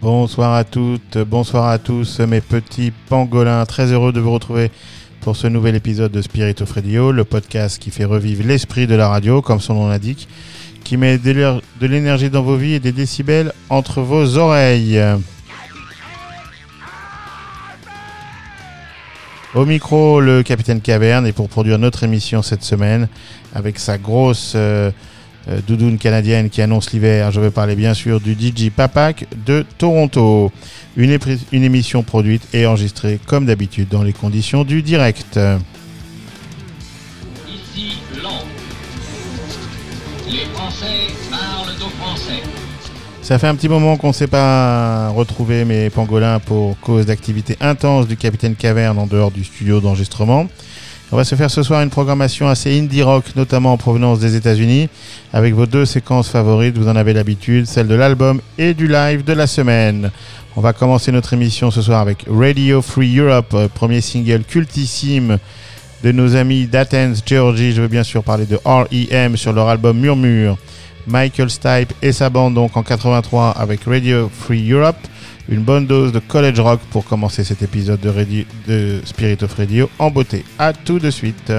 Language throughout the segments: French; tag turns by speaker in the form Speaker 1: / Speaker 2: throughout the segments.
Speaker 1: Bonsoir à toutes, bonsoir à tous mes petits pangolins, très heureux de vous retrouver pour ce nouvel épisode de Spirit of Radio, le podcast qui fait revivre l'esprit de la radio, comme son nom l'indique, qui met de l'énergie dans vos vies et des décibels entre vos oreilles. Au micro, le capitaine Caverne, et pour produire notre émission cette semaine, avec sa grosse euh, euh, doudoune canadienne qui annonce l'hiver, je vais parler bien sûr du DJ Papak de Toronto. Une émission produite et enregistrée comme d'habitude dans les conditions du direct. Ça fait un petit moment qu'on ne s'est pas retrouvé mes pangolins pour cause d'activité intense du capitaine Caverne en dehors du studio d'enregistrement. On va se faire ce soir une programmation assez indie rock, notamment en provenance des États-Unis, avec vos deux séquences favorites, vous en avez l'habitude, celle de l'album et du live de la semaine. On va commencer notre émission ce soir avec Radio Free Europe, premier single cultissime de nos amis d'Athens, Georgie. Je veux bien sûr parler de R.E.M. sur leur album Murmure. Michael Stipe et sa bande donc en 83 avec Radio Free Europe. Une bonne dose de college rock pour commencer cet épisode de, de Spirit of Radio en beauté. À tout de suite.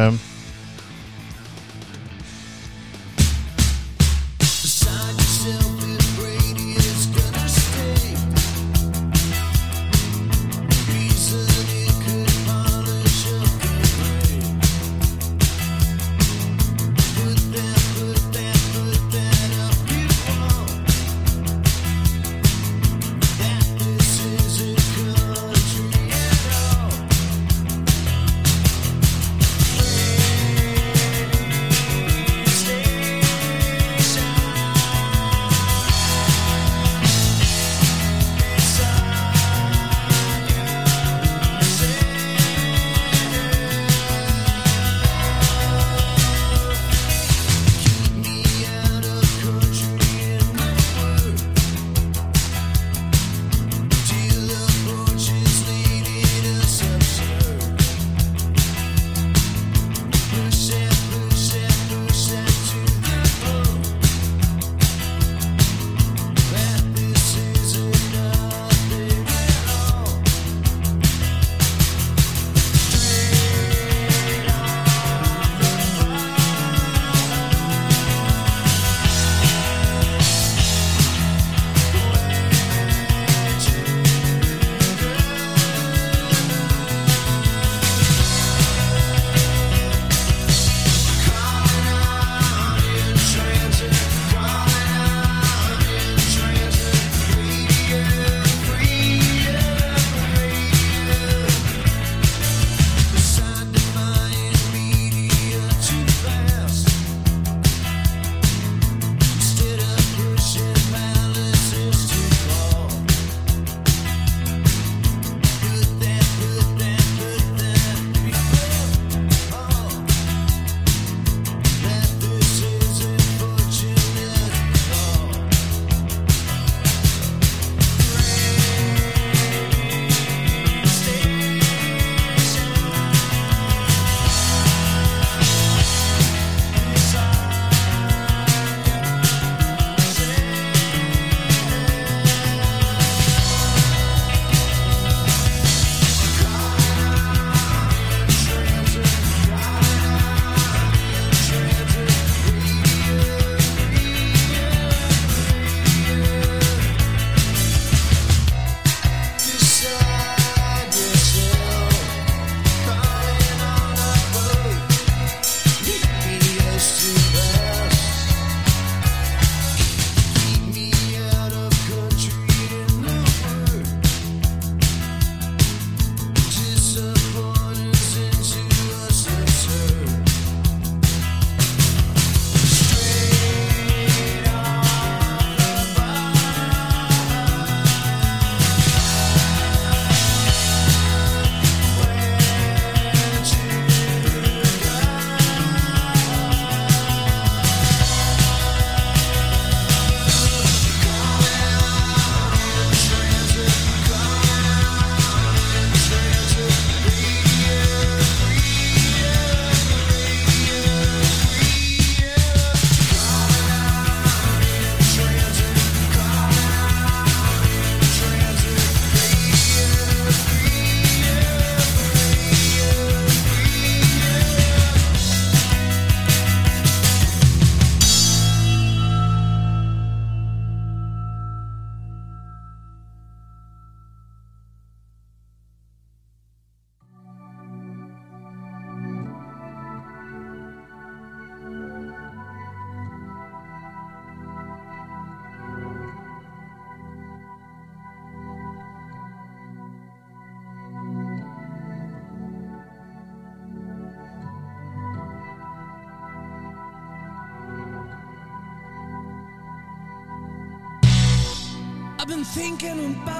Speaker 2: que non
Speaker 3: parla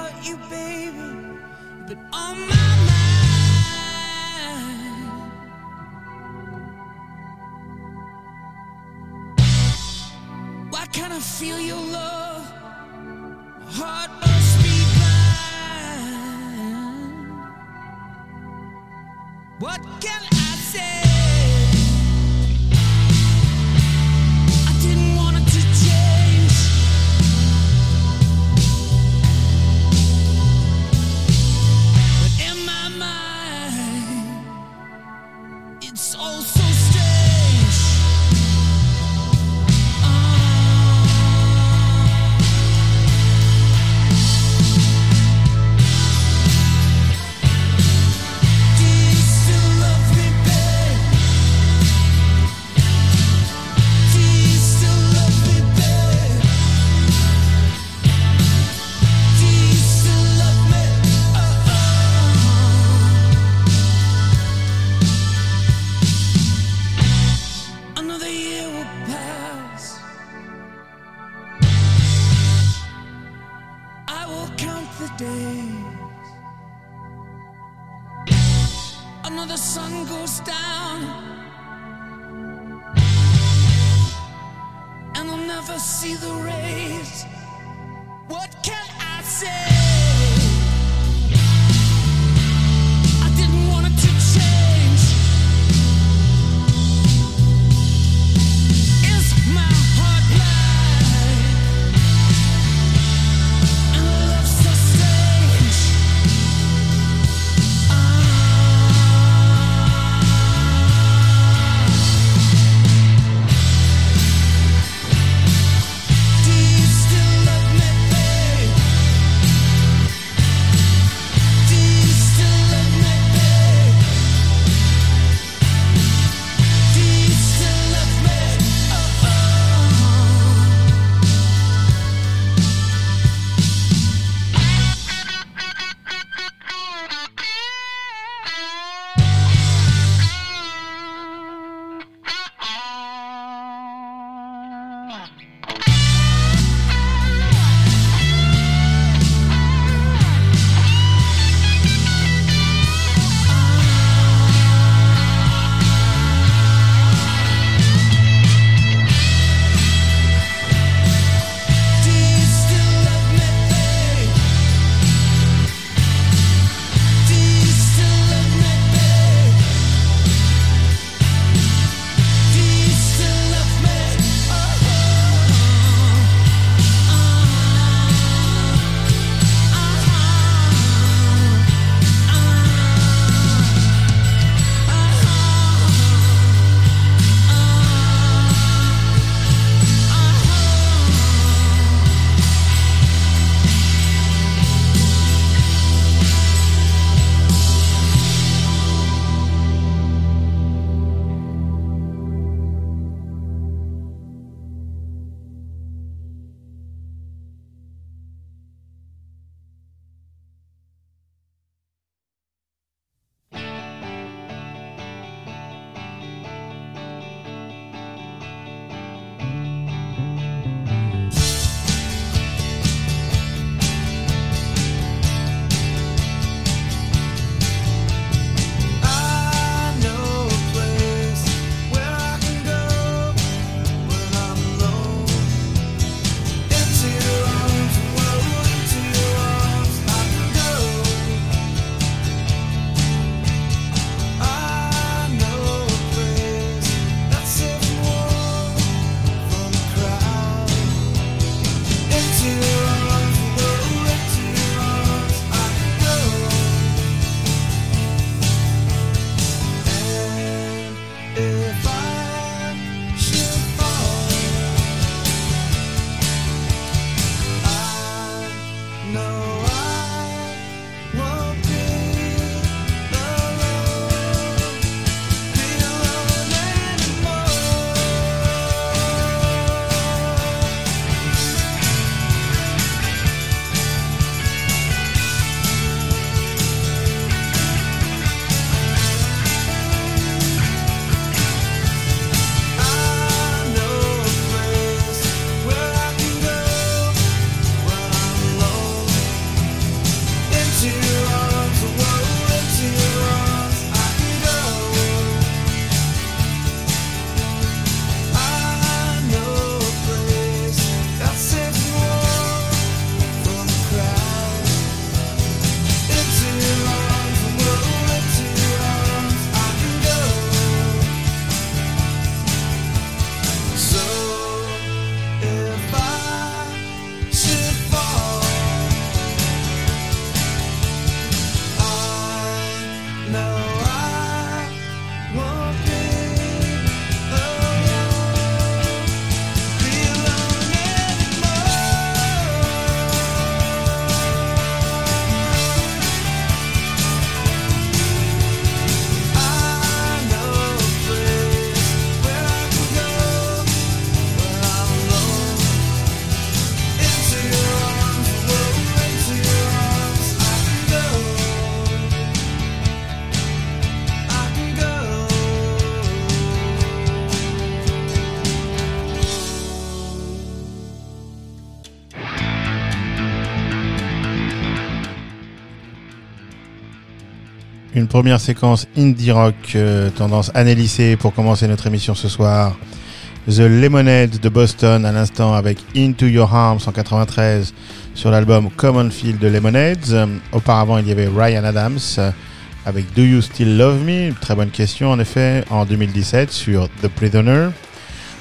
Speaker 3: première séquence indie rock, euh, tendance année pour commencer notre émission ce soir. The Lemonheads de Boston à l'instant avec Into Your Arms en 93 sur l'album Common Field de Lemonheads. Euh, auparavant, il y avait Ryan Adams avec Do You Still Love Me? Très bonne question en effet en 2017 sur The Prisoner.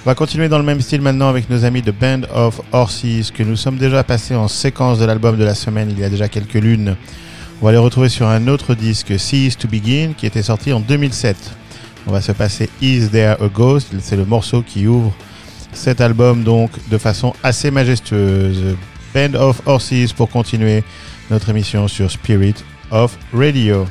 Speaker 3: On va continuer dans le même style maintenant avec nos amis de Band of Horses que nous sommes déjà passés en séquence de l'album de la semaine il y a déjà quelques lunes. On va les retrouver sur un autre disque, Cease to Begin, qui était sorti en 2007. On va se passer Is There a Ghost? C'est le morceau qui ouvre cet album donc de façon assez majestueuse. Band of Horses pour continuer notre émission sur Spirit of Radio.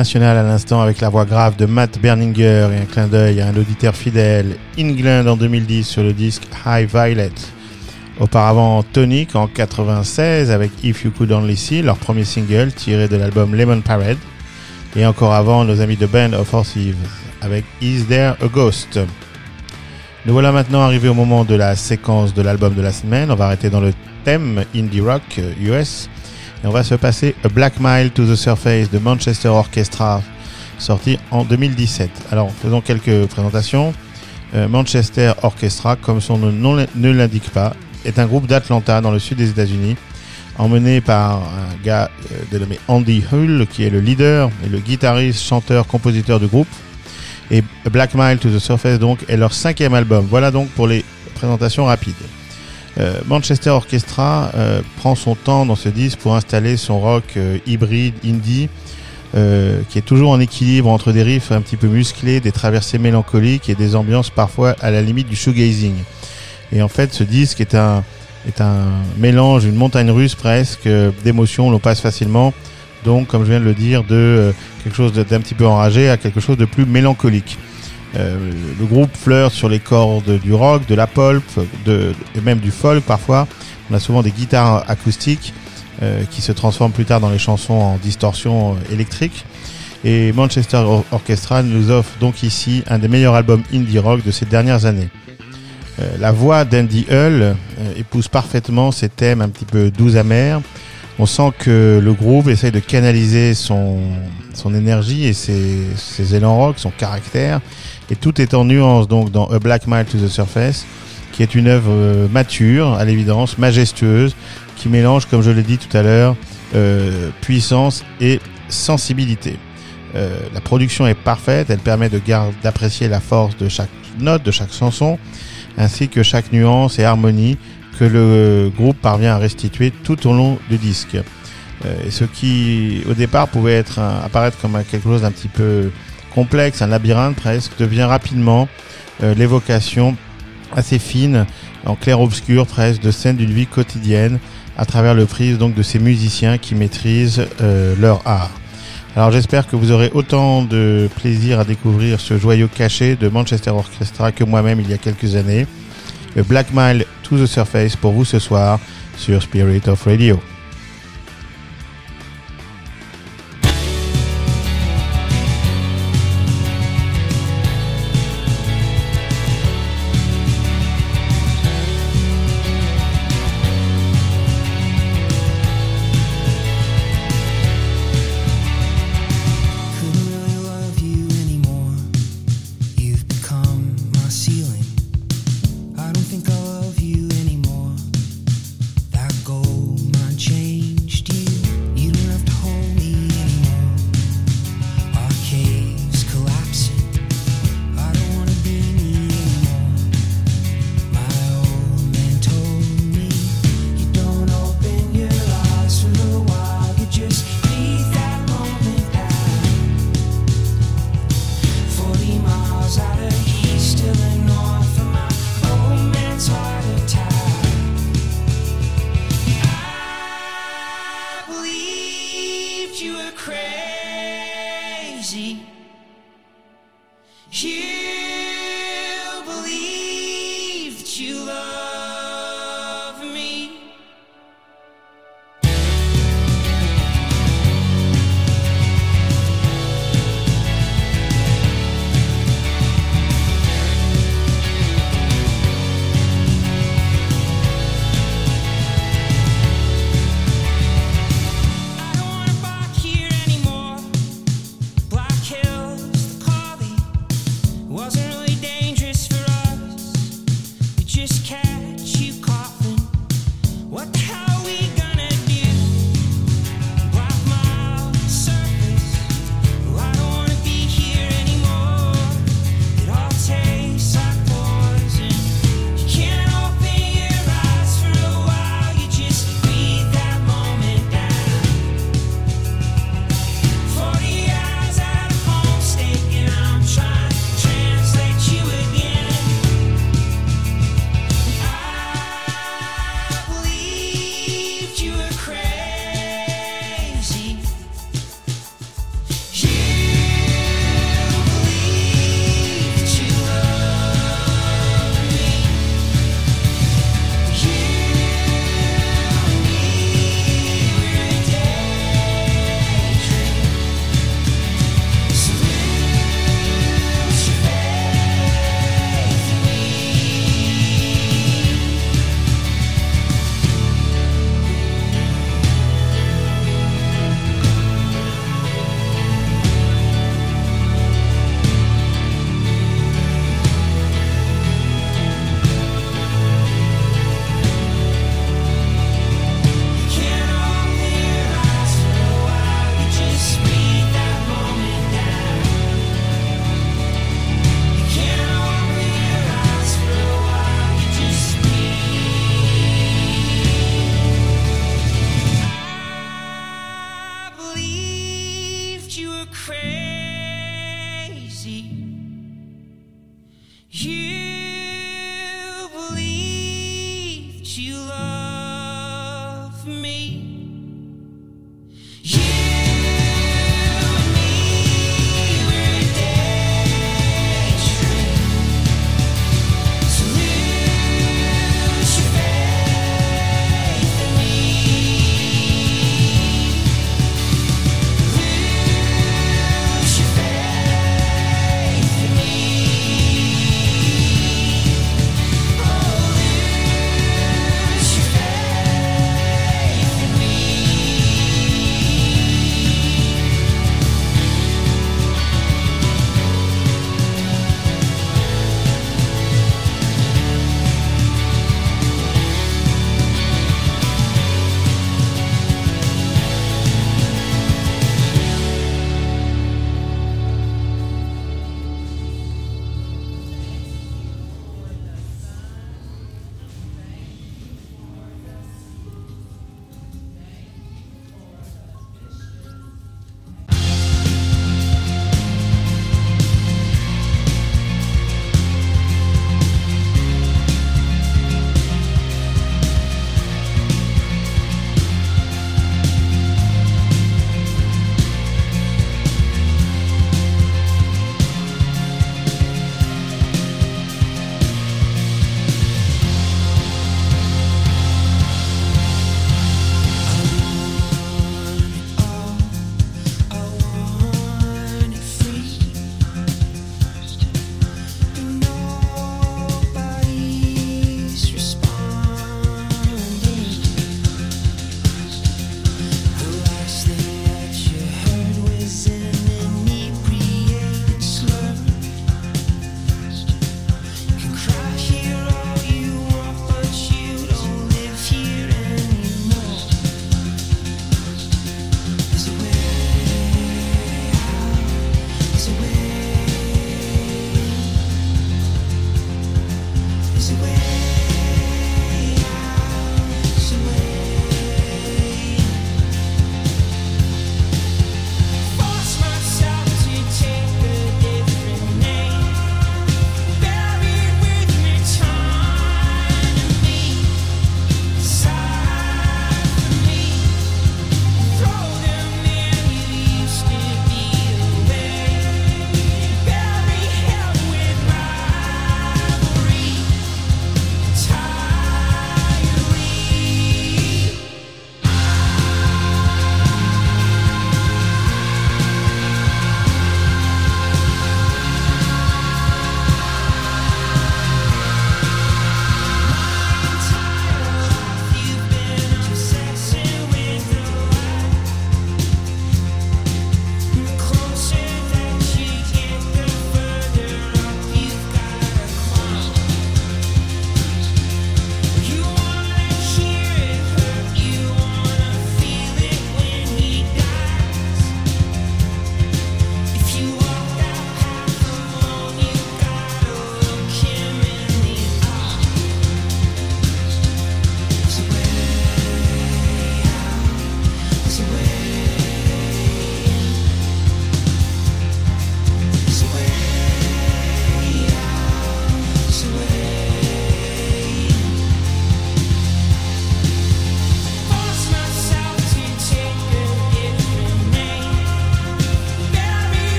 Speaker 1: À l'instant avec la voix grave de Matt Berninger et un clin d'œil à un auditeur fidèle, England en 2010 sur le disque High Violet. Auparavant, Tonic en 96 avec If You Could Only See, leur premier single tiré de l'album Lemon Parade. Et encore avant, nos amis de Band of Horses avec Is There a Ghost? Nous voilà maintenant arrivés au moment de la séquence de l'album de la semaine. On va arrêter dans le thème Indie Rock euh, US et on va se passer A Black Mile to the Surface de Manchester Orchestra, sorti en 2017. Alors, faisons quelques présentations. Euh, Manchester Orchestra, comme son nom ne l'indique pas, est un groupe d'Atlanta dans le sud des États-Unis, emmené par un gars euh, dénommé Andy Hull, qui est le leader et le guitariste, chanteur, compositeur du groupe. Et Black Mile to the Surface, donc, est leur cinquième album. Voilà donc pour les présentations rapides. Euh, Manchester Orchestra euh, prend son temps dans ce disque pour installer son rock euh, hybride indie qui est toujours en équilibre entre des riffs un petit peu musclés, des traversées mélancoliques et des ambiances parfois à la limite du shoegazing. Et en fait, ce disque est un mélange, une montagne russe presque d'émotions, l'on passe facilement. Donc, comme je viens de le dire, de quelque chose d'un petit peu enragé à quelque chose de plus mélancolique. Euh, le groupe flirte sur les cordes du rock, de la pulp, de, et même du folk parfois. On a souvent des guitares acoustiques euh, qui se transforment plus tard dans les chansons en distorsion euh, électrique. Et Manchester Orchestra nous offre donc ici un des meilleurs albums indie rock de ces dernières années. la voix d'Andy Hull épouse parfaitement ces thèmes un petit peu doux amers. On sent que le groupe essaye de canaliser son, son énergie et ses, ses élans rock, son caractère, et tout est en nuance donc dans A Black Mile to the Surface, qui est une œuvre euh, mature, à l'évidence, majestueuse, qui mélange, comme je l'ai dit tout à l'heure, euh, puissance et sensibilité. Euh, la production est parfaite, elle permet de d'apprécier la force de chaque note, de chaque chanson, ainsi que chaque nuance et harmonie que le groupe parvient à restituer tout au long du disque. et ce qui, au départ, pouvait être apparaître comme quelque chose d'un petit peu complexe, un labyrinthe presque, devient rapidement euh, l'évocation assez fine, en clair-obscur presque, de scènes d'une vie quotidienne à travers le prisme donc de ces musiciens qui maîtrisent euh, leur art. Alors j'espère que vous aurez autant de plaisir à découvrir ce joyau caché de Manchester Orchestra que moi-même il y a quelques années. Le Black Mile to the Surface pour vous ce soir sur Spirit of Radio.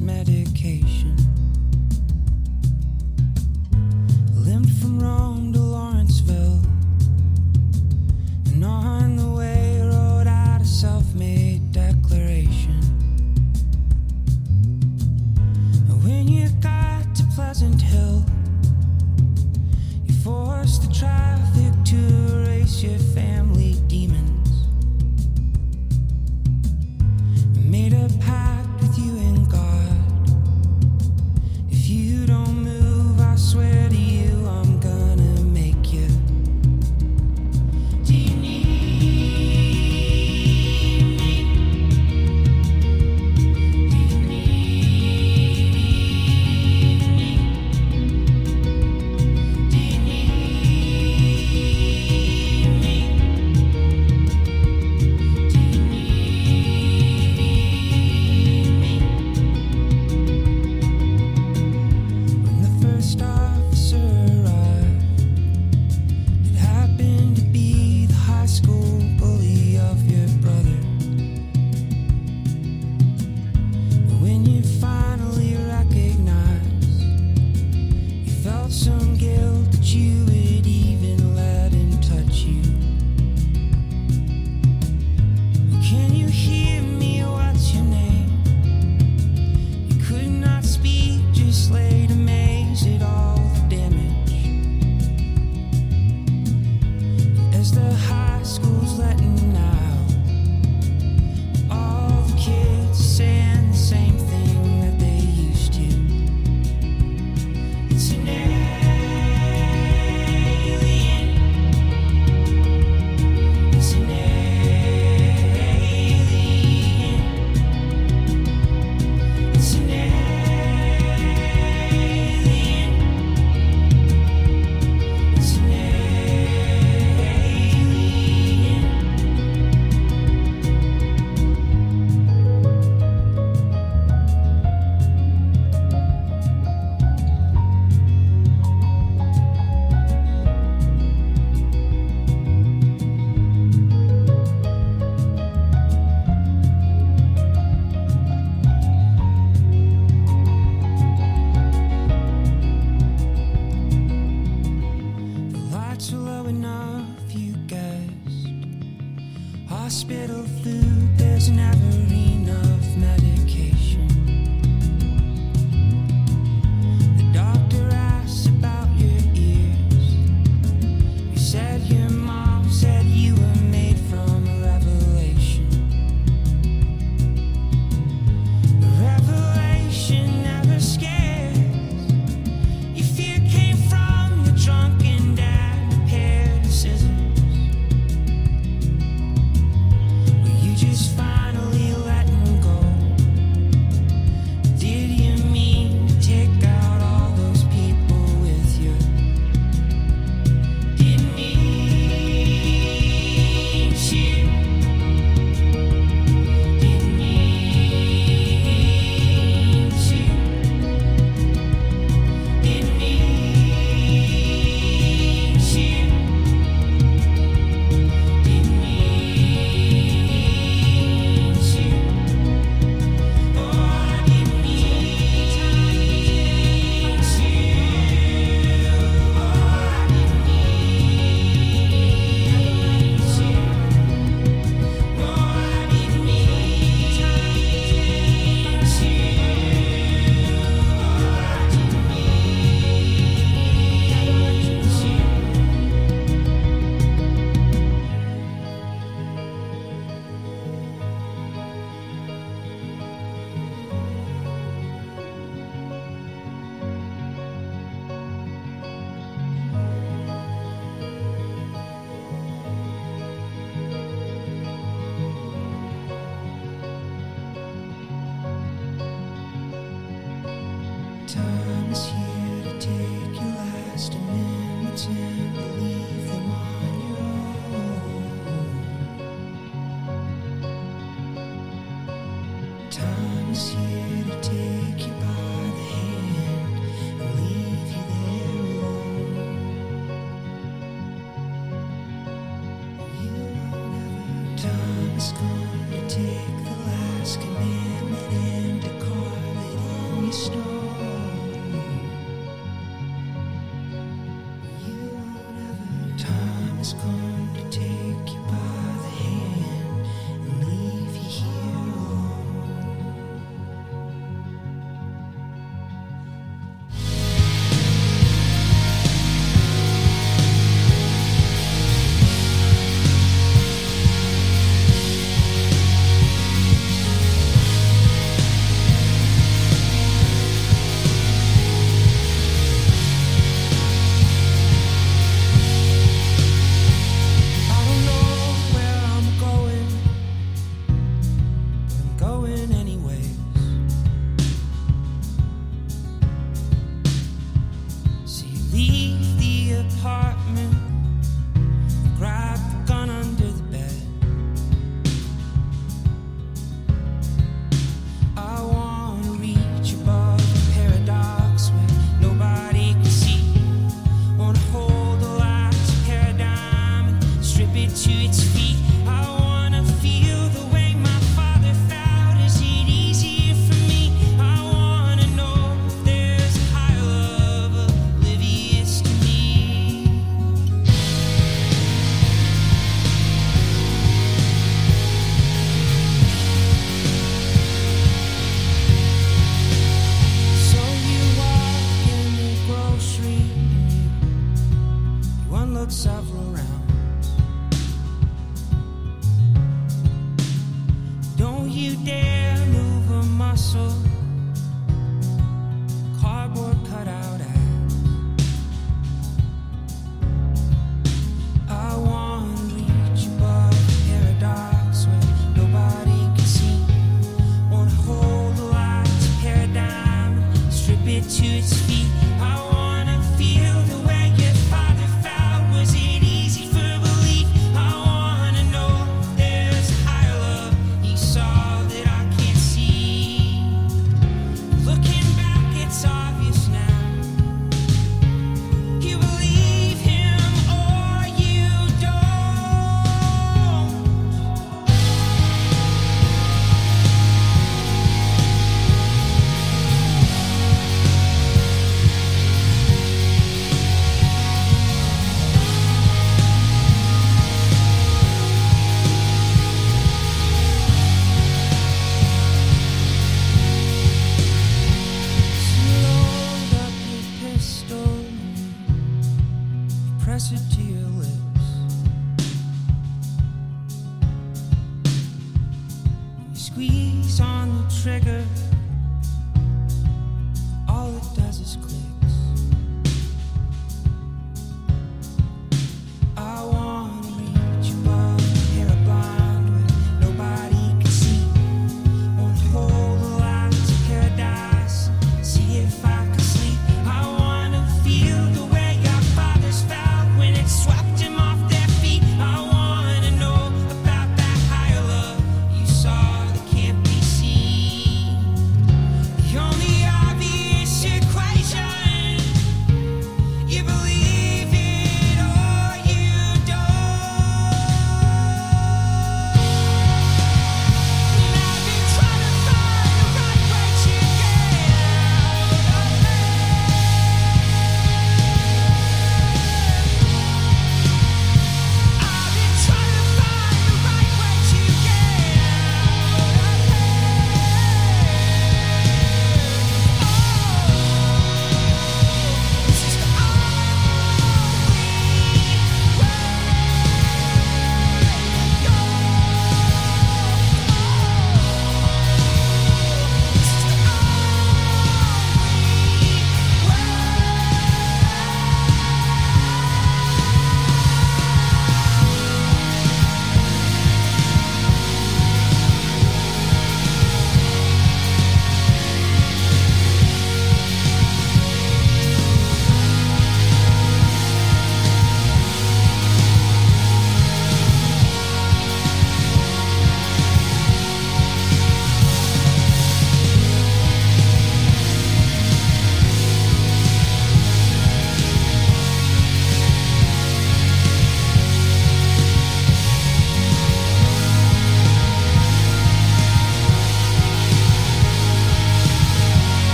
Speaker 4: Medication.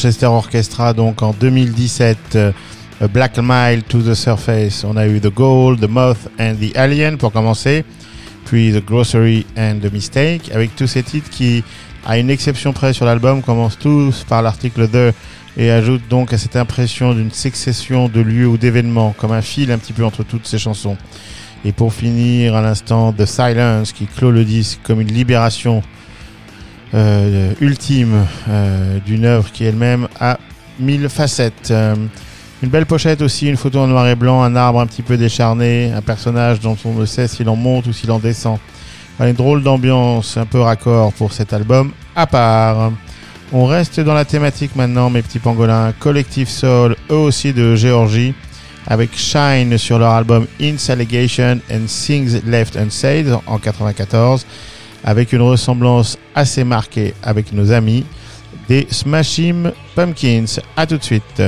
Speaker 1: Manchester Orchestra, donc en 2017, euh, Black Mile to the Surface. On a eu The Gold, The Moth and The Alien pour commencer, puis The Grocery and The Mistake, avec tous ces titres qui, à une exception près sur l'album, commencent tous par l'article The et ajoutent donc à cette impression d'une succession de lieux ou d'événements, comme un fil un petit peu entre toutes ces chansons. Et pour finir, à l'instant, The Silence qui clôt le disque comme une libération euh, ultime euh, d'une œuvre qui elle-même a mille facettes. Euh, une belle pochette aussi, une photo en noir et blanc, un arbre un petit peu décharné, un personnage dont on ne sait s'il en monte ou s'il en descend. Une drôle d'ambiance, un peu raccord pour cet album à part. On reste dans la thématique maintenant, mes petits pangolins. Collective Soul, eux aussi de Géorgie, avec Shine sur leur album In's Allegation and Things Left Unsaid en 94 avec une ressemblance assez marquée avec nos amis des Smashing Pumpkins. À tout de suite.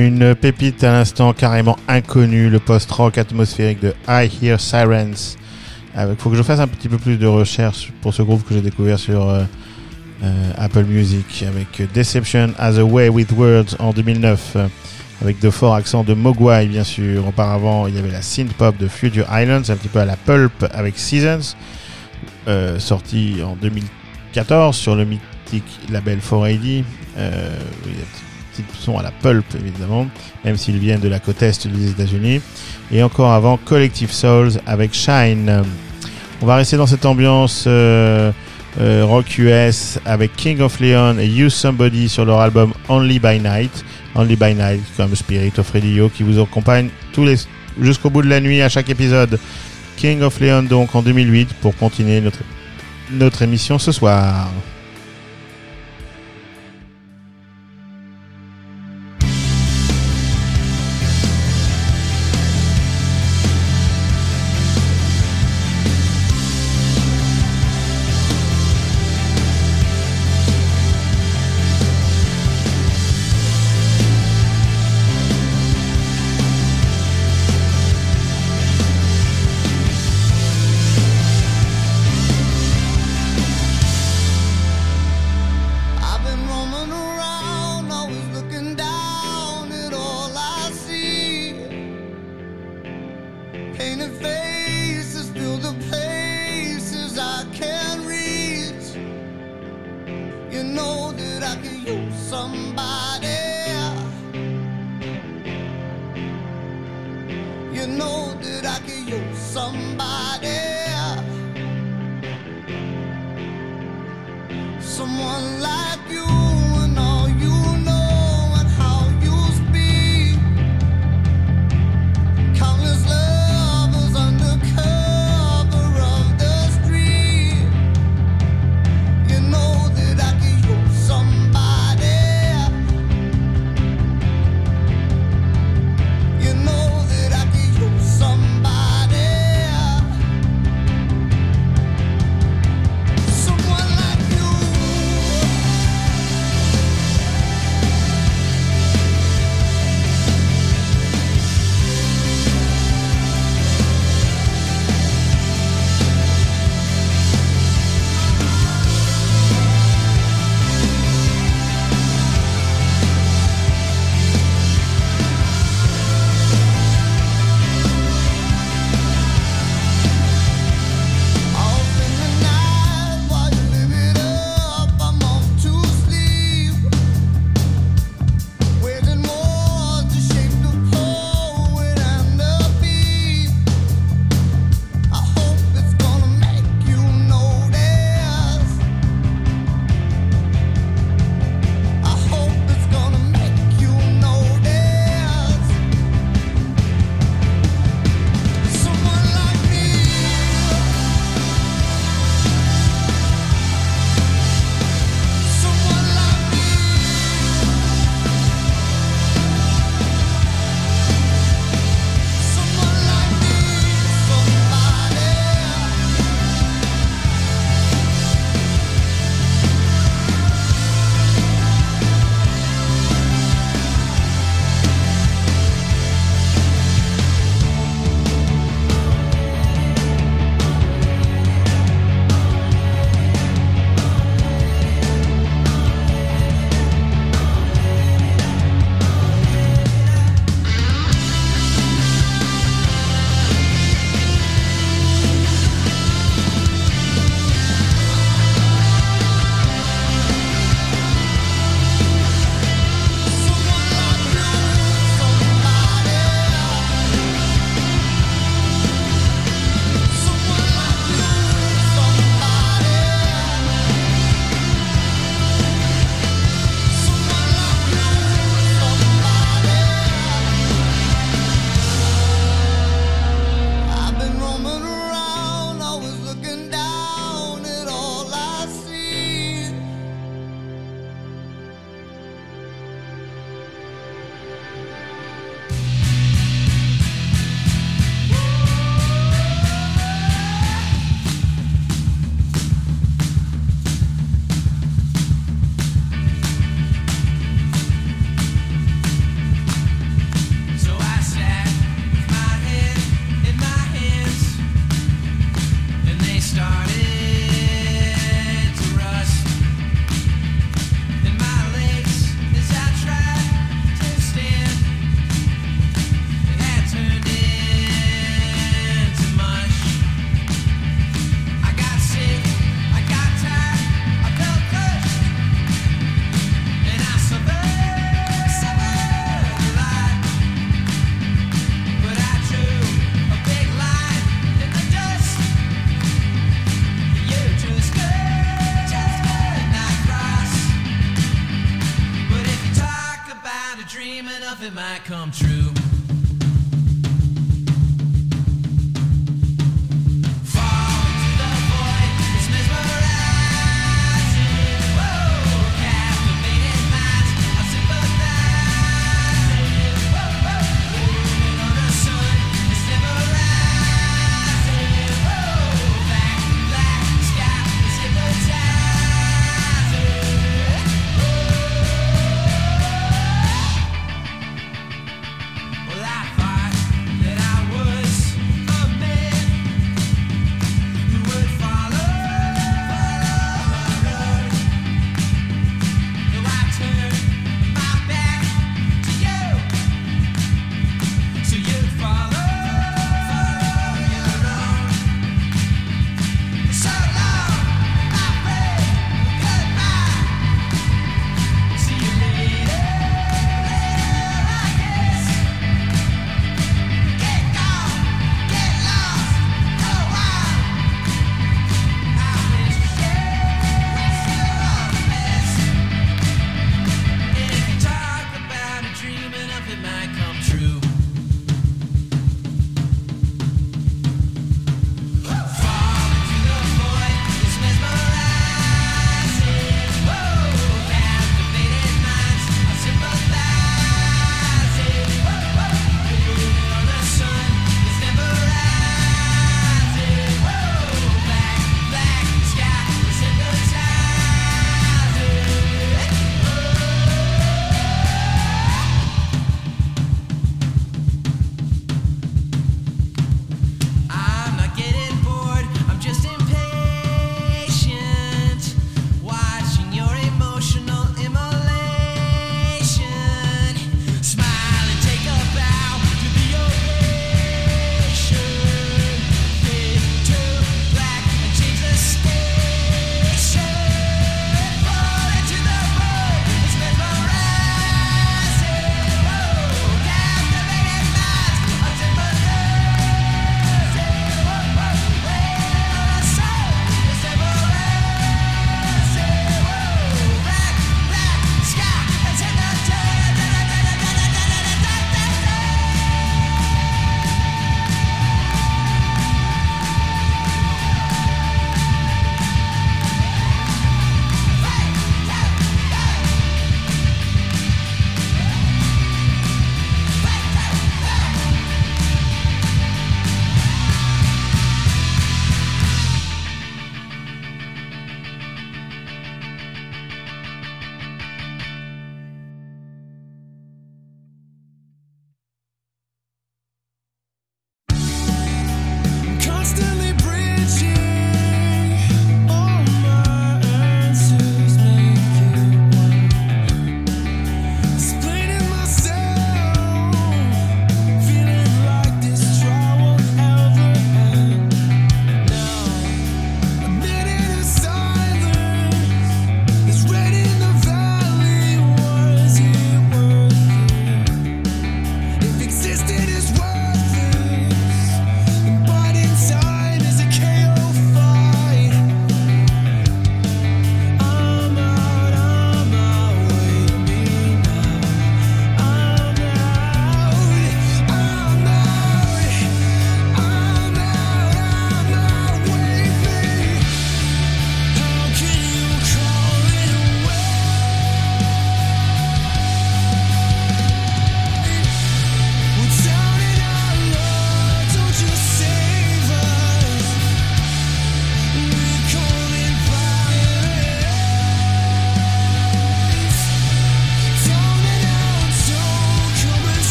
Speaker 1: Une pépite à l'instant carrément inconnue, le post-rock atmosphérique de I Hear Sirens. Il faut que je fasse un petit peu plus de recherche pour ce groupe que j'ai découvert sur euh, euh, Apple Music avec Deception as a Way with Words en 2009 euh, avec de forts accents de Mogwai bien sûr. Auparavant il y avait la synth pop de Future Islands un petit peu à la pulp avec Seasons euh, sorti en 2014 sur le mythique label 4AD. Petits sons à la pulp évidemment même s'ils viennent de la côte est des États-Unis. Et encore avant, Collective Souls avec Shine. On va rester dans cette ambiance euh, euh, rock US avec King of Leon et Use Somebody sur leur album Only by Night. Only by Night, comme Spirit of Radio, qui vous accompagne jusqu'au bout de la nuit à chaque épisode. King of Leon donc en 2008 pour continuer notre, notre émission ce soir.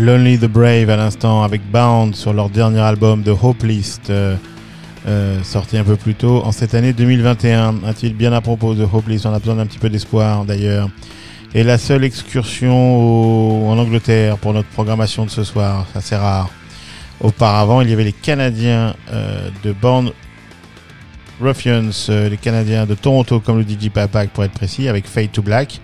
Speaker 1: Lonely the Brave à l'instant avec Bound sur leur dernier album The Hope List, euh, euh, sorti un peu plus tôt en cette année 2021. Un titre bien à propos de Hope List, on a besoin d'un petit peu d'espoir d'ailleurs. Et la seule excursion au- en Angleterre pour notre programmation de ce soir, c'est assez rare. Auparavant, il y avait les Canadiens euh, de Born Ruffians, euh, les Canadiens de Toronto, comme le dit J. Papak pour être précis, avec Fade to Black,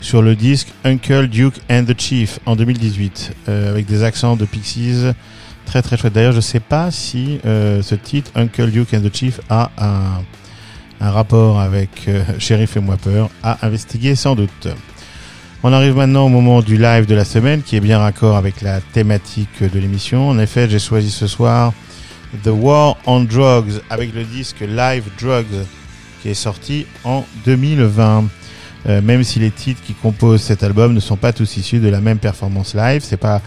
Speaker 1: sur le disque Uncle Duke and the Chief en 2018, euh, avec des accents de Pixies très très chouette. D'ailleurs, je sais pas si euh, ce titre Uncle Duke and the Chief a un, un rapport avec euh, Sheriff et moi peur, à investiguer sans doute. On arrive maintenant au moment du live de la semaine qui est bien raccord avec la thématique de l'émission. En effet, j'ai choisi ce soir The War on Drugs avec le disque Live Drugs qui est sorti en 2020. Euh, même si les titres qui composent cet album ne sont pas tous issus de la même performance live, c'est pas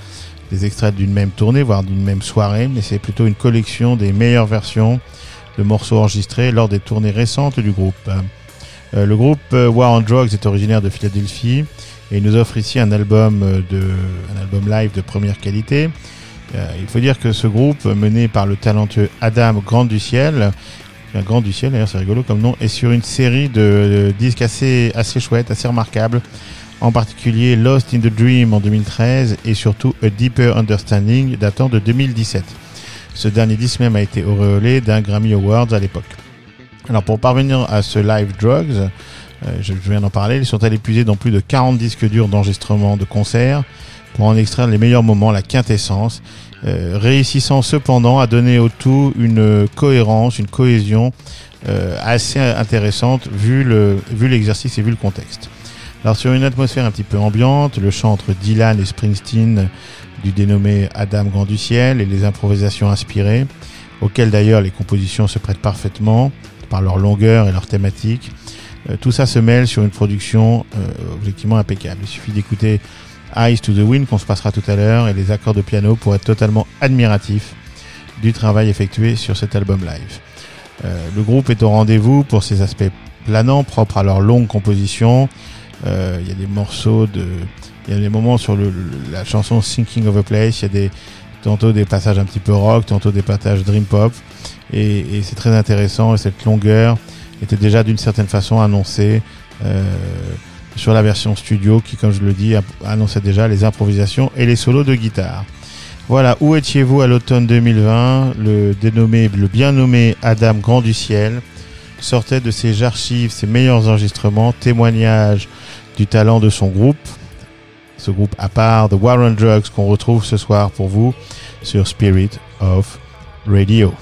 Speaker 1: des extraits d'une même tournée, voire d'une même soirée, mais c'est plutôt une collection des meilleures versions de morceaux enregistrés lors des tournées récentes du groupe. Euh, le groupe euh, War on Drugs est originaire de Philadelphie et il nous offre ici un album de un album live de première qualité. Il faut dire que ce groupe, mené par le talentueux Adam Grand du Ciel, un Grand du Ciel d'ailleurs c'est rigolo comme nom, est sur une série de, disques assez assez chouettes, assez remarquables. En particulier Lost in the Dream en 2013 et surtout A Deeper Understanding datant de 2017. Ce dernier disque même a été auréolé d'un Grammy Awards à l'époque. Alors pour parvenir à ce Live Drugs, euh, je viens d'en parler, ils sont allés puiser dans plus de 40 disques durs d'enregistrement de concerts pour en extraire les meilleurs moments, la quintessence, euh, réussissant cependant à donner au tout une cohérence, une cohésion euh, assez intéressante vu le vu l'exercice et vu le contexte. Alors sur une atmosphère un petit peu ambiante, le chant entre Dylan et Springsteen du dénommé Adam Grand du Ciel et les improvisations inspirées, auxquelles d'ailleurs les compositions se prêtent parfaitement par leur longueur et leur thématique. Euh, tout ça se mêle sur une production euh, objectivement impeccable. Il suffit d'écouter Eyes to the Wind qu'on se passera tout à l'heure et les accords de piano pour être totalement admiratif du travail effectué sur cet album live. Euh, le groupe est au rendez-vous pour ses aspects planants propres à leur longue composition. Euh, Il y a des morceaux de, il y a des moments sur le, la chanson Thinking of a Place. Il y a des tantôt des passages un petit peu rock, tantôt des passages dream pop, et, et c'est très intéressant. Et cette longueur était déjà d'une certaine façon annoncée euh, sur la version studio, qui, comme je le dis, annonçait déjà les improvisations et les solos de guitare. Voilà, où étiez-vous à l'automne 2020 Le dénommé, le bien nommé Adam Grand du Ciel sortait de ses archives, ses meilleurs enregistrements, témoignages du talent de son groupe, ce groupe à part, The War on Drugs, qu'on retrouve ce soir pour vous sur Spirit of Radio.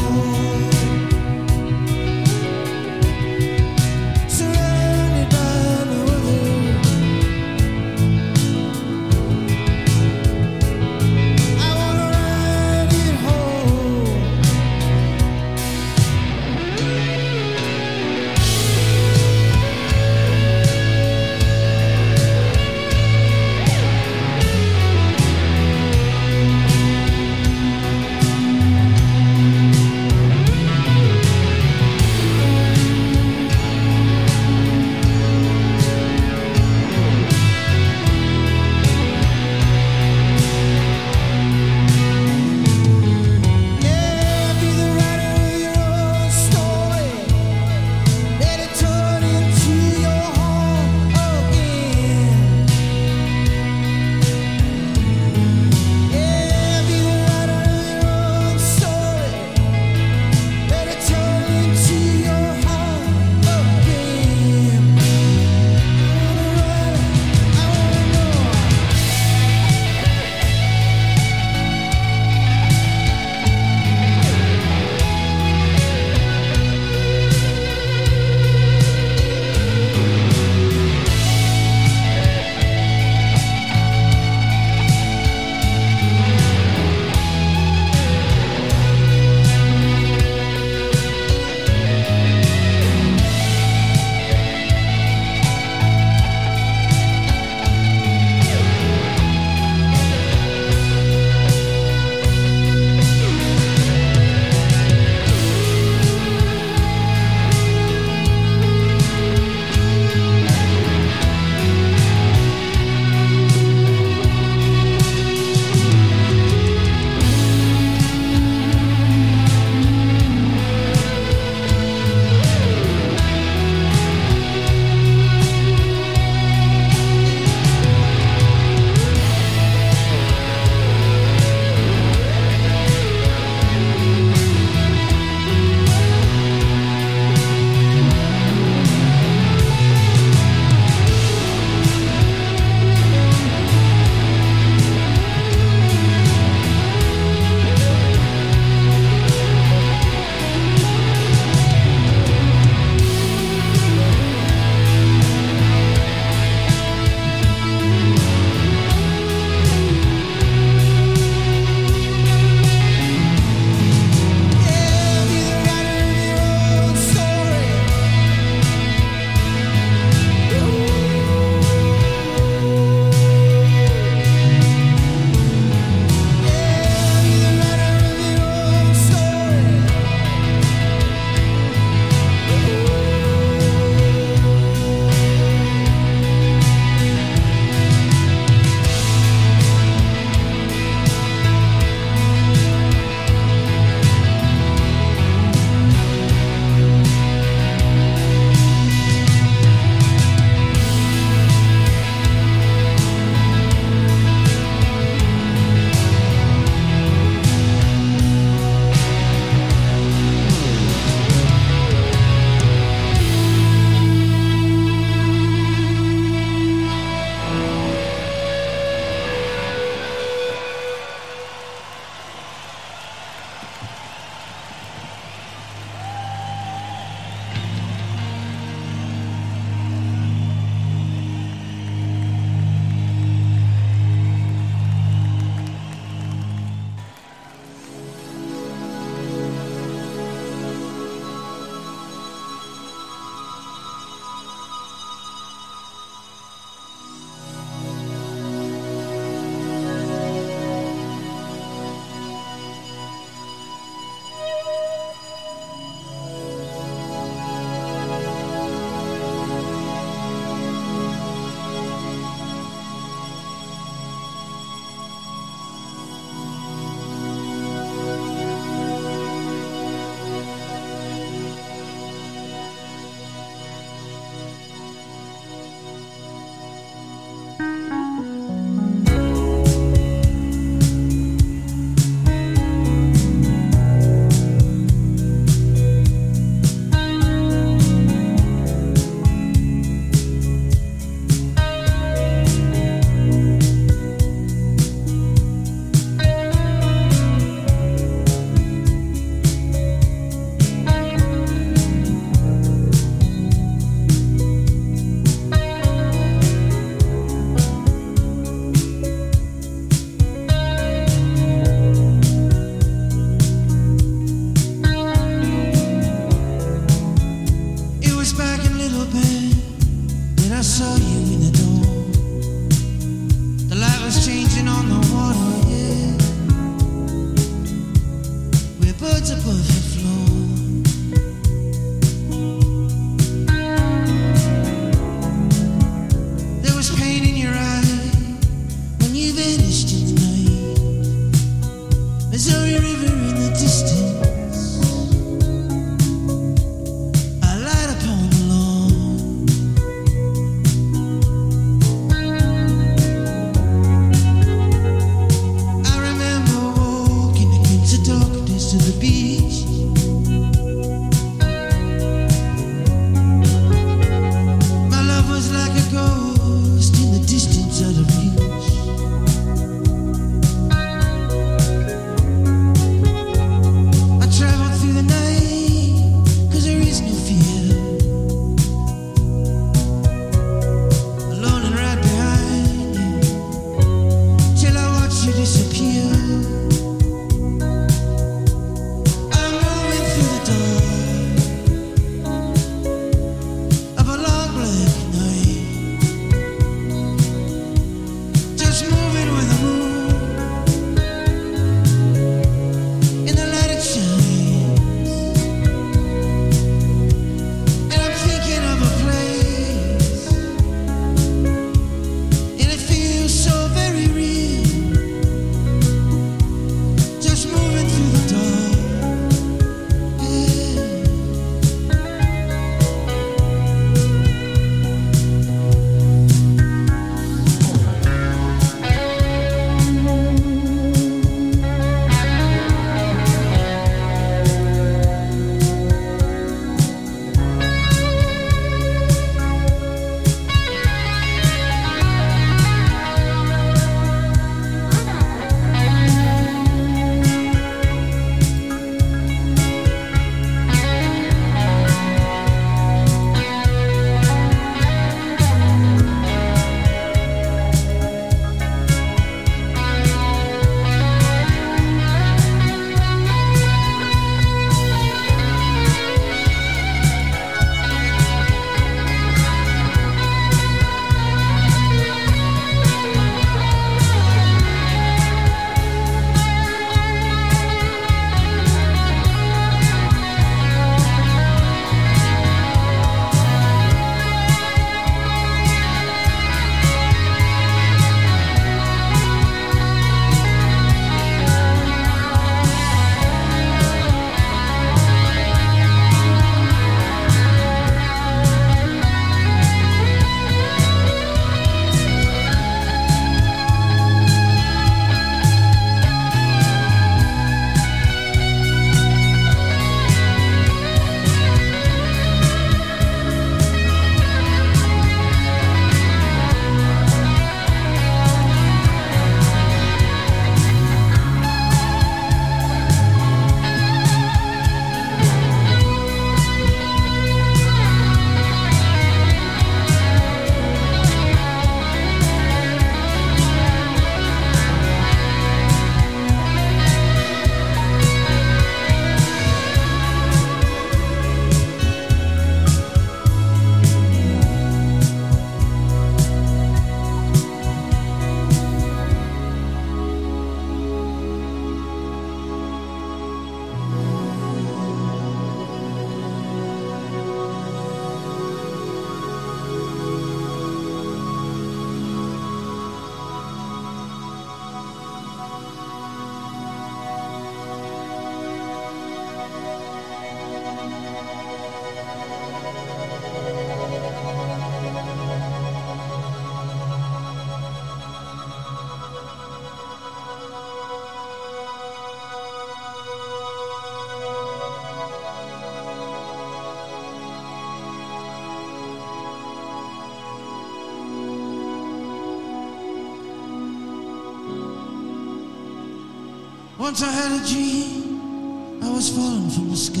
Speaker 5: Once I had a dream, I was falling from the sky,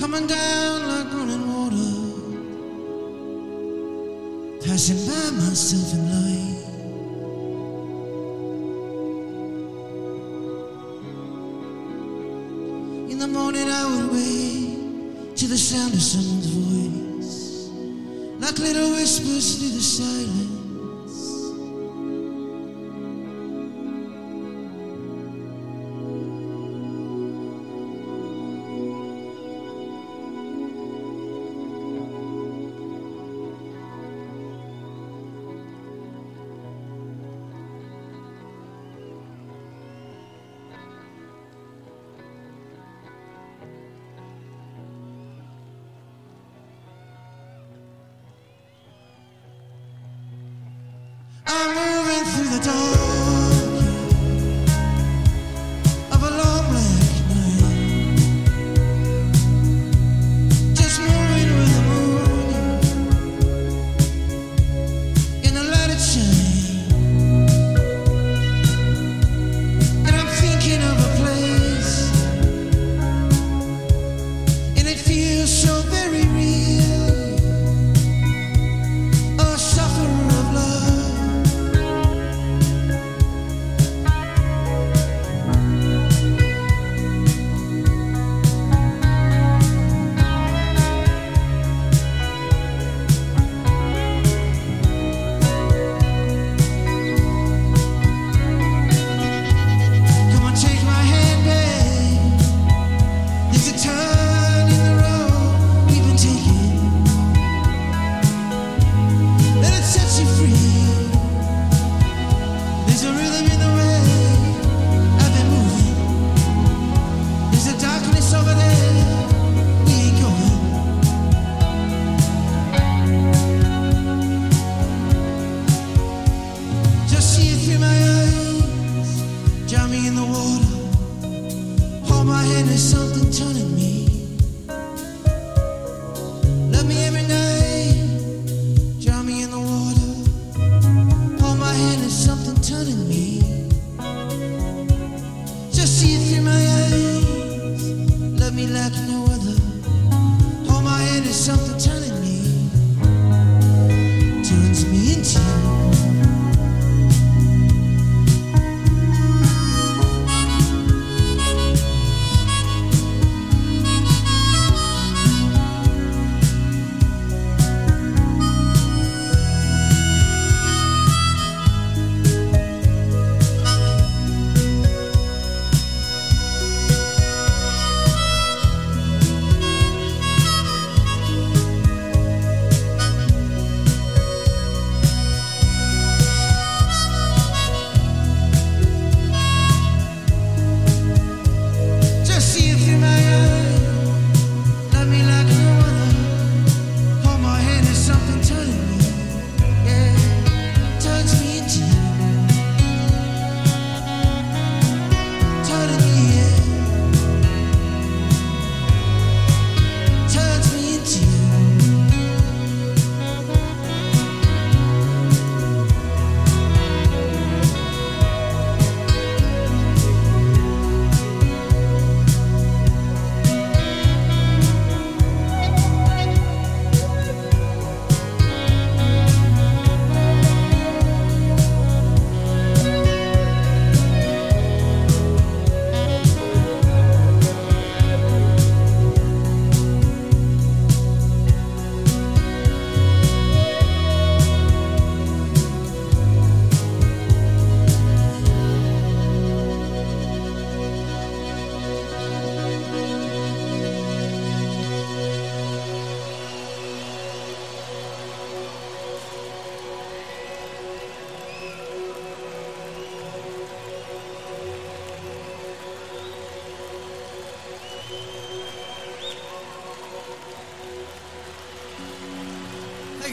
Speaker 5: coming down like running water, passing by myself in life. In the morning, I would wake to the sound of someone's voice, like little whispers through the silence.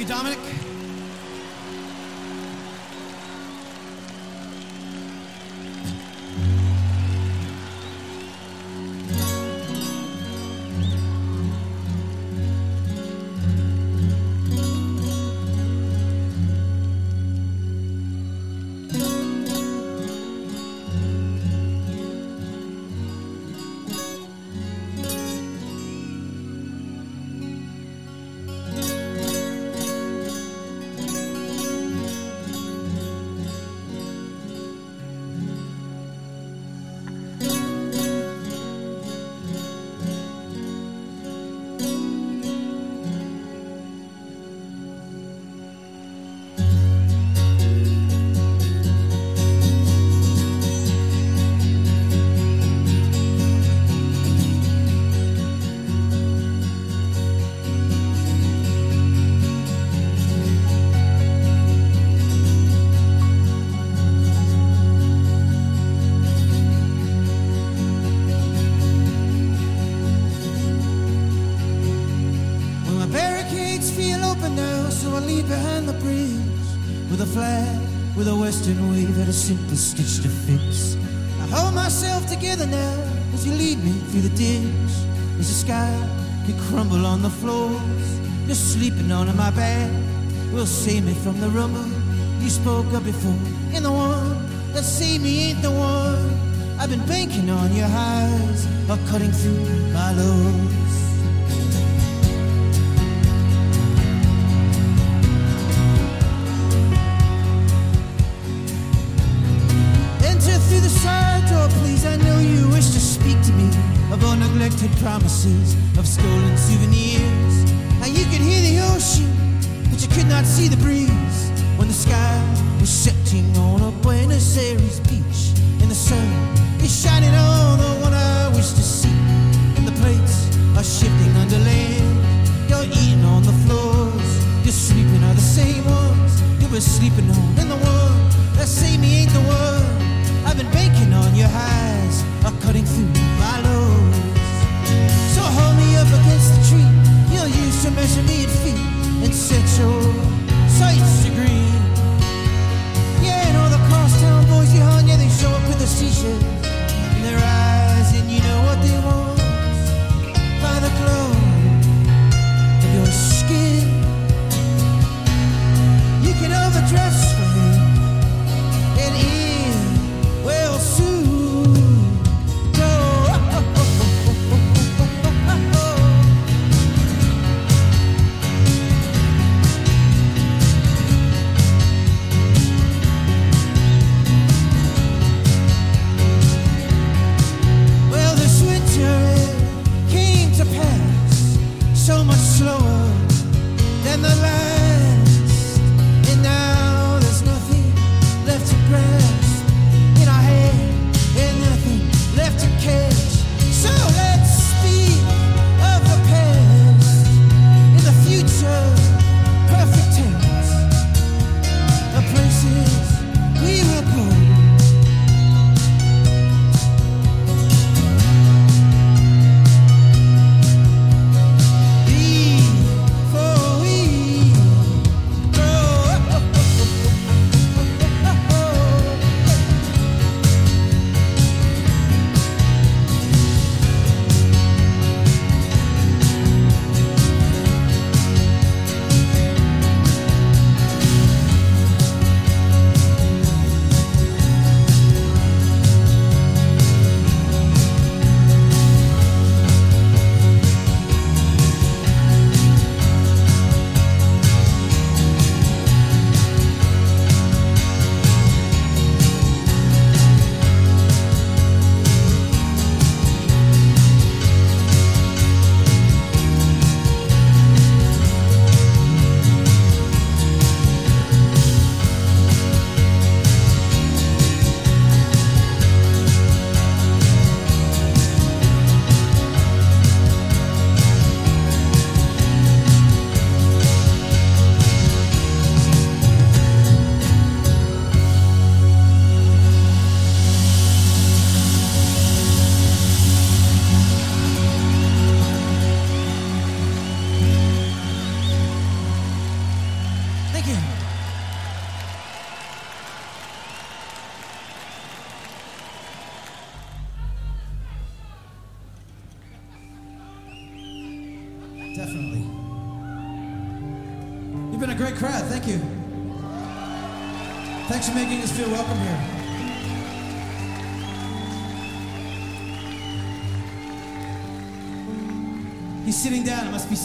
Speaker 3: Dominic.
Speaker 5: stitch to fix. I hold myself together now as you lead me through the ditch. As the sky can crumble on the floors, you're sleeping on my bed. Will save me from the rumble you spoke of before. And the one that see me ain't the one. I've been banking on your highs, are cutting through my lows.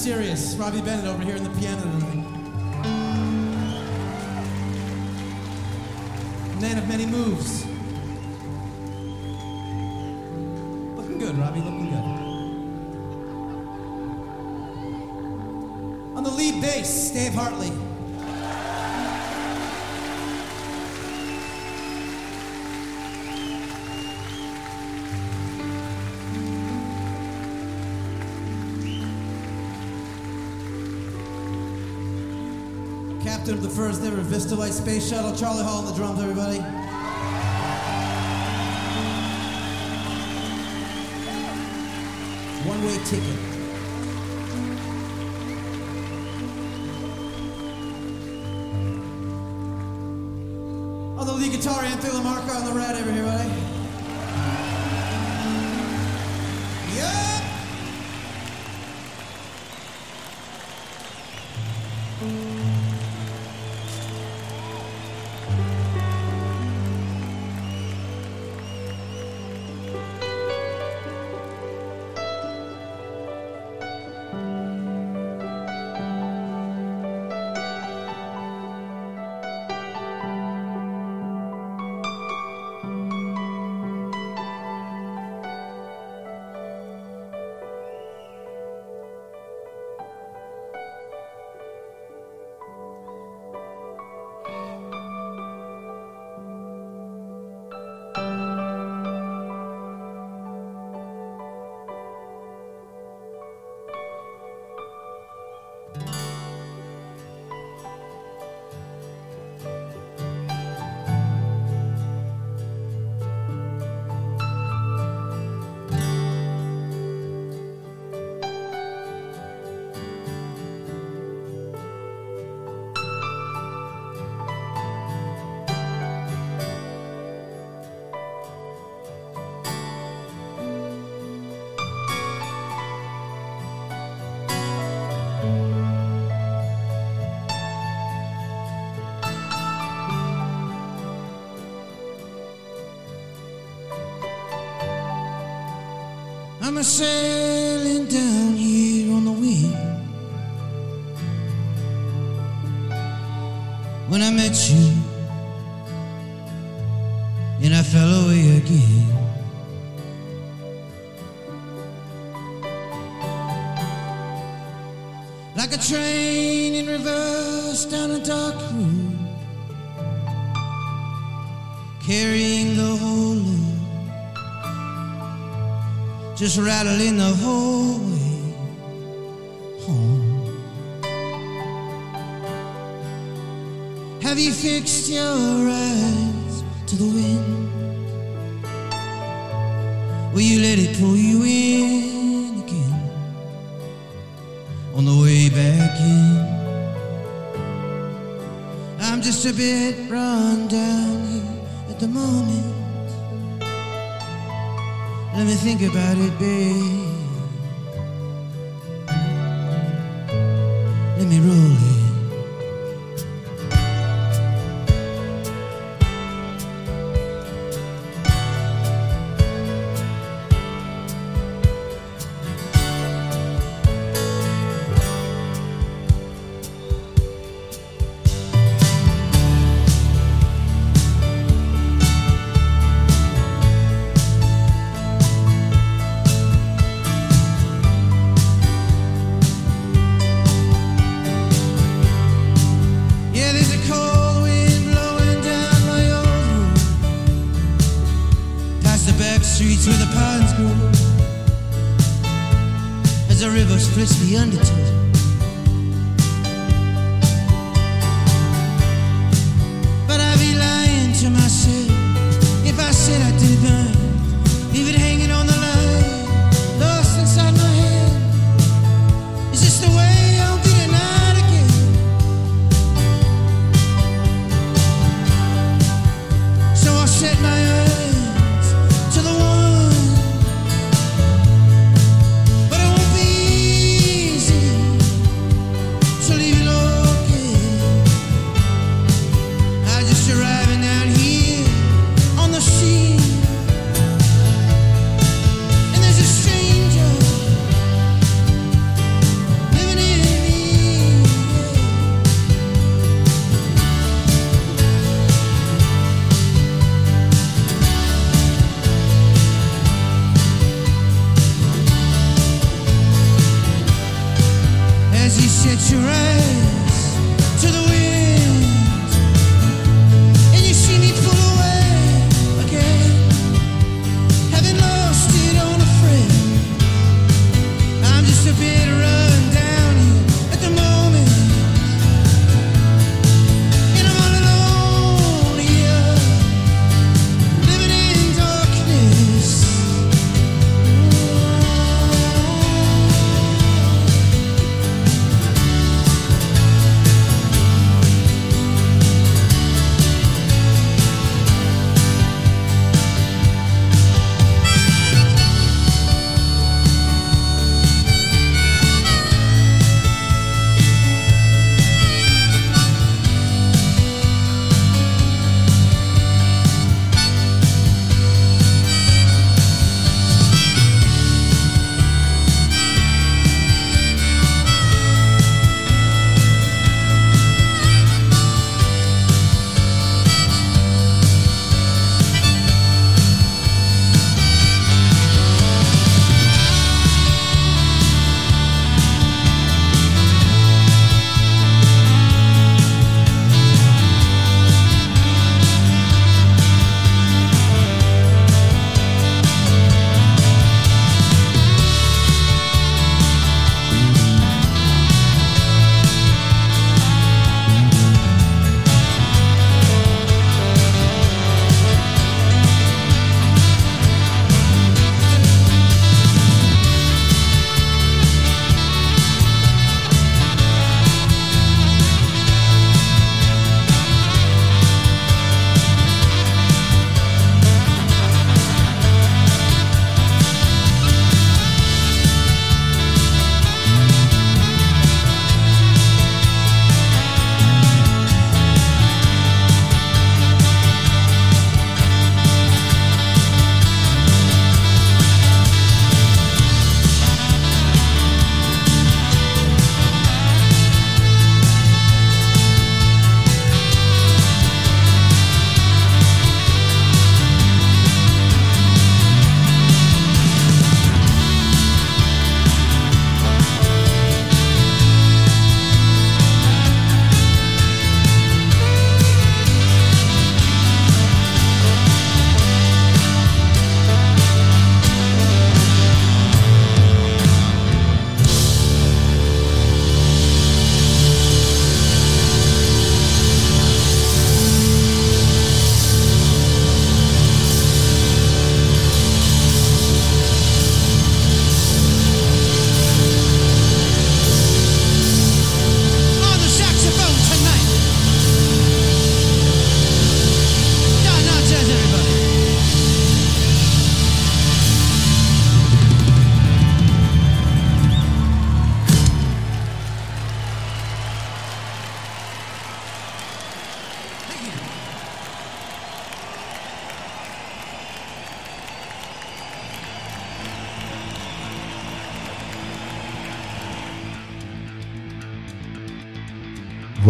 Speaker 5: serious. Robbie Ben. Vista White Space Shuttle, Charlie Hall on the drums, everybody. I'm a. just rattling the whole way home. Have you fixed your eyes to the wind? Let me roll it.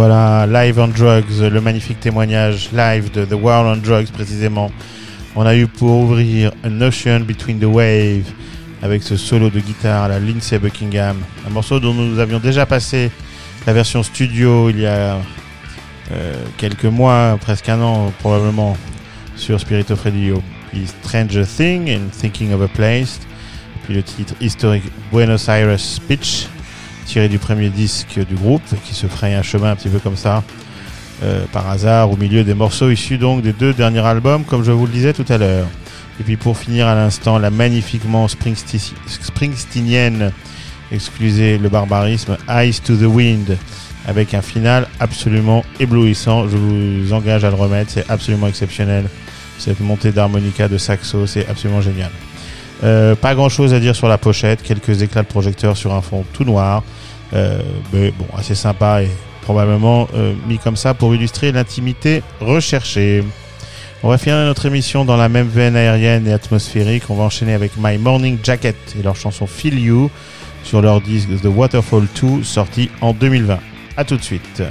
Speaker 1: Voilà, Live on Drugs, le magnifique témoignage live de The World on Drugs précisément. On a eu pour ouvrir An Ocean Between the Waves avec ce solo de guitare la Lindsay Buckingham, un morceau dont nous avions déjà passé la version studio il y a euh, quelques mois, presque un an probablement, sur Spirit of Radio. Puis Stranger Thing and Thinking of a Place, puis le titre historique Buenos Aires Speech, tiré du premier disque du groupe, qui se fraye un chemin un petit peu comme ça, euh, par hasard, au milieu des morceaux issus donc des deux derniers albums, comme je vous le disais tout à l'heure. Et puis pour finir à l'instant, la magnifiquement springsteenienne, excusez le barbarisme, Eyes to the Wind, avec un final absolument éblouissant. Je vous engage à le remettre, c'est absolument exceptionnel. Cette montée d'harmonica de saxo, c'est absolument génial. Euh, pas grand chose à dire sur la pochette, quelques éclats de projecteurs sur un fond tout noir, Euh, mais bon, assez sympa et probablement euh, mis comme ça pour illustrer l'intimité recherchée. On va finir notre émission dans la même veine aérienne et atmosphérique. On va enchaîner avec My Morning Jacket et leur chanson Feel You sur leur disque The Waterfall 2 sorti en 2020. A tout de suite.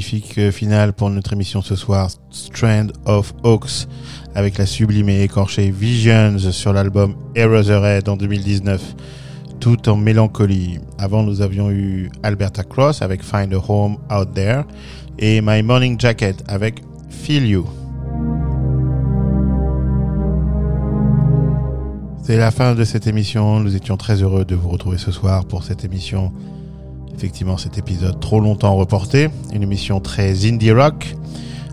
Speaker 1: Magnifique euh, final pour notre émission ce soir, Strand of Hawks, avec la sublime et écorchée Visions sur l'album Eraserhead en 2019, tout en mélancolie. Avant, nous avions eu Alberta Cross avec Find a Home Out There et My Morning Jacket avec Feel You. C'est la fin de cette émission. Nous étions très heureux de vous retrouver ce soir pour cette émission effectivement cet épisode trop longtemps reporté, une émission très indie rock.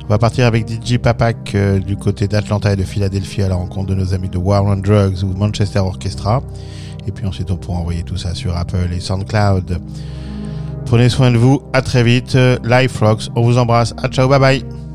Speaker 1: On va partir avec DJ Papak euh, du côté d'Atlanta et de Philadelphie à la rencontre de nos amis de War on Drugs ou Manchester Orchestra. Et puis ensuite on pourra envoyer tout ça sur Apple et SoundCloud. Prenez soin de vous, à très vite. Euh, Live Rocks, on vous embrasse. À ciao, bye bye.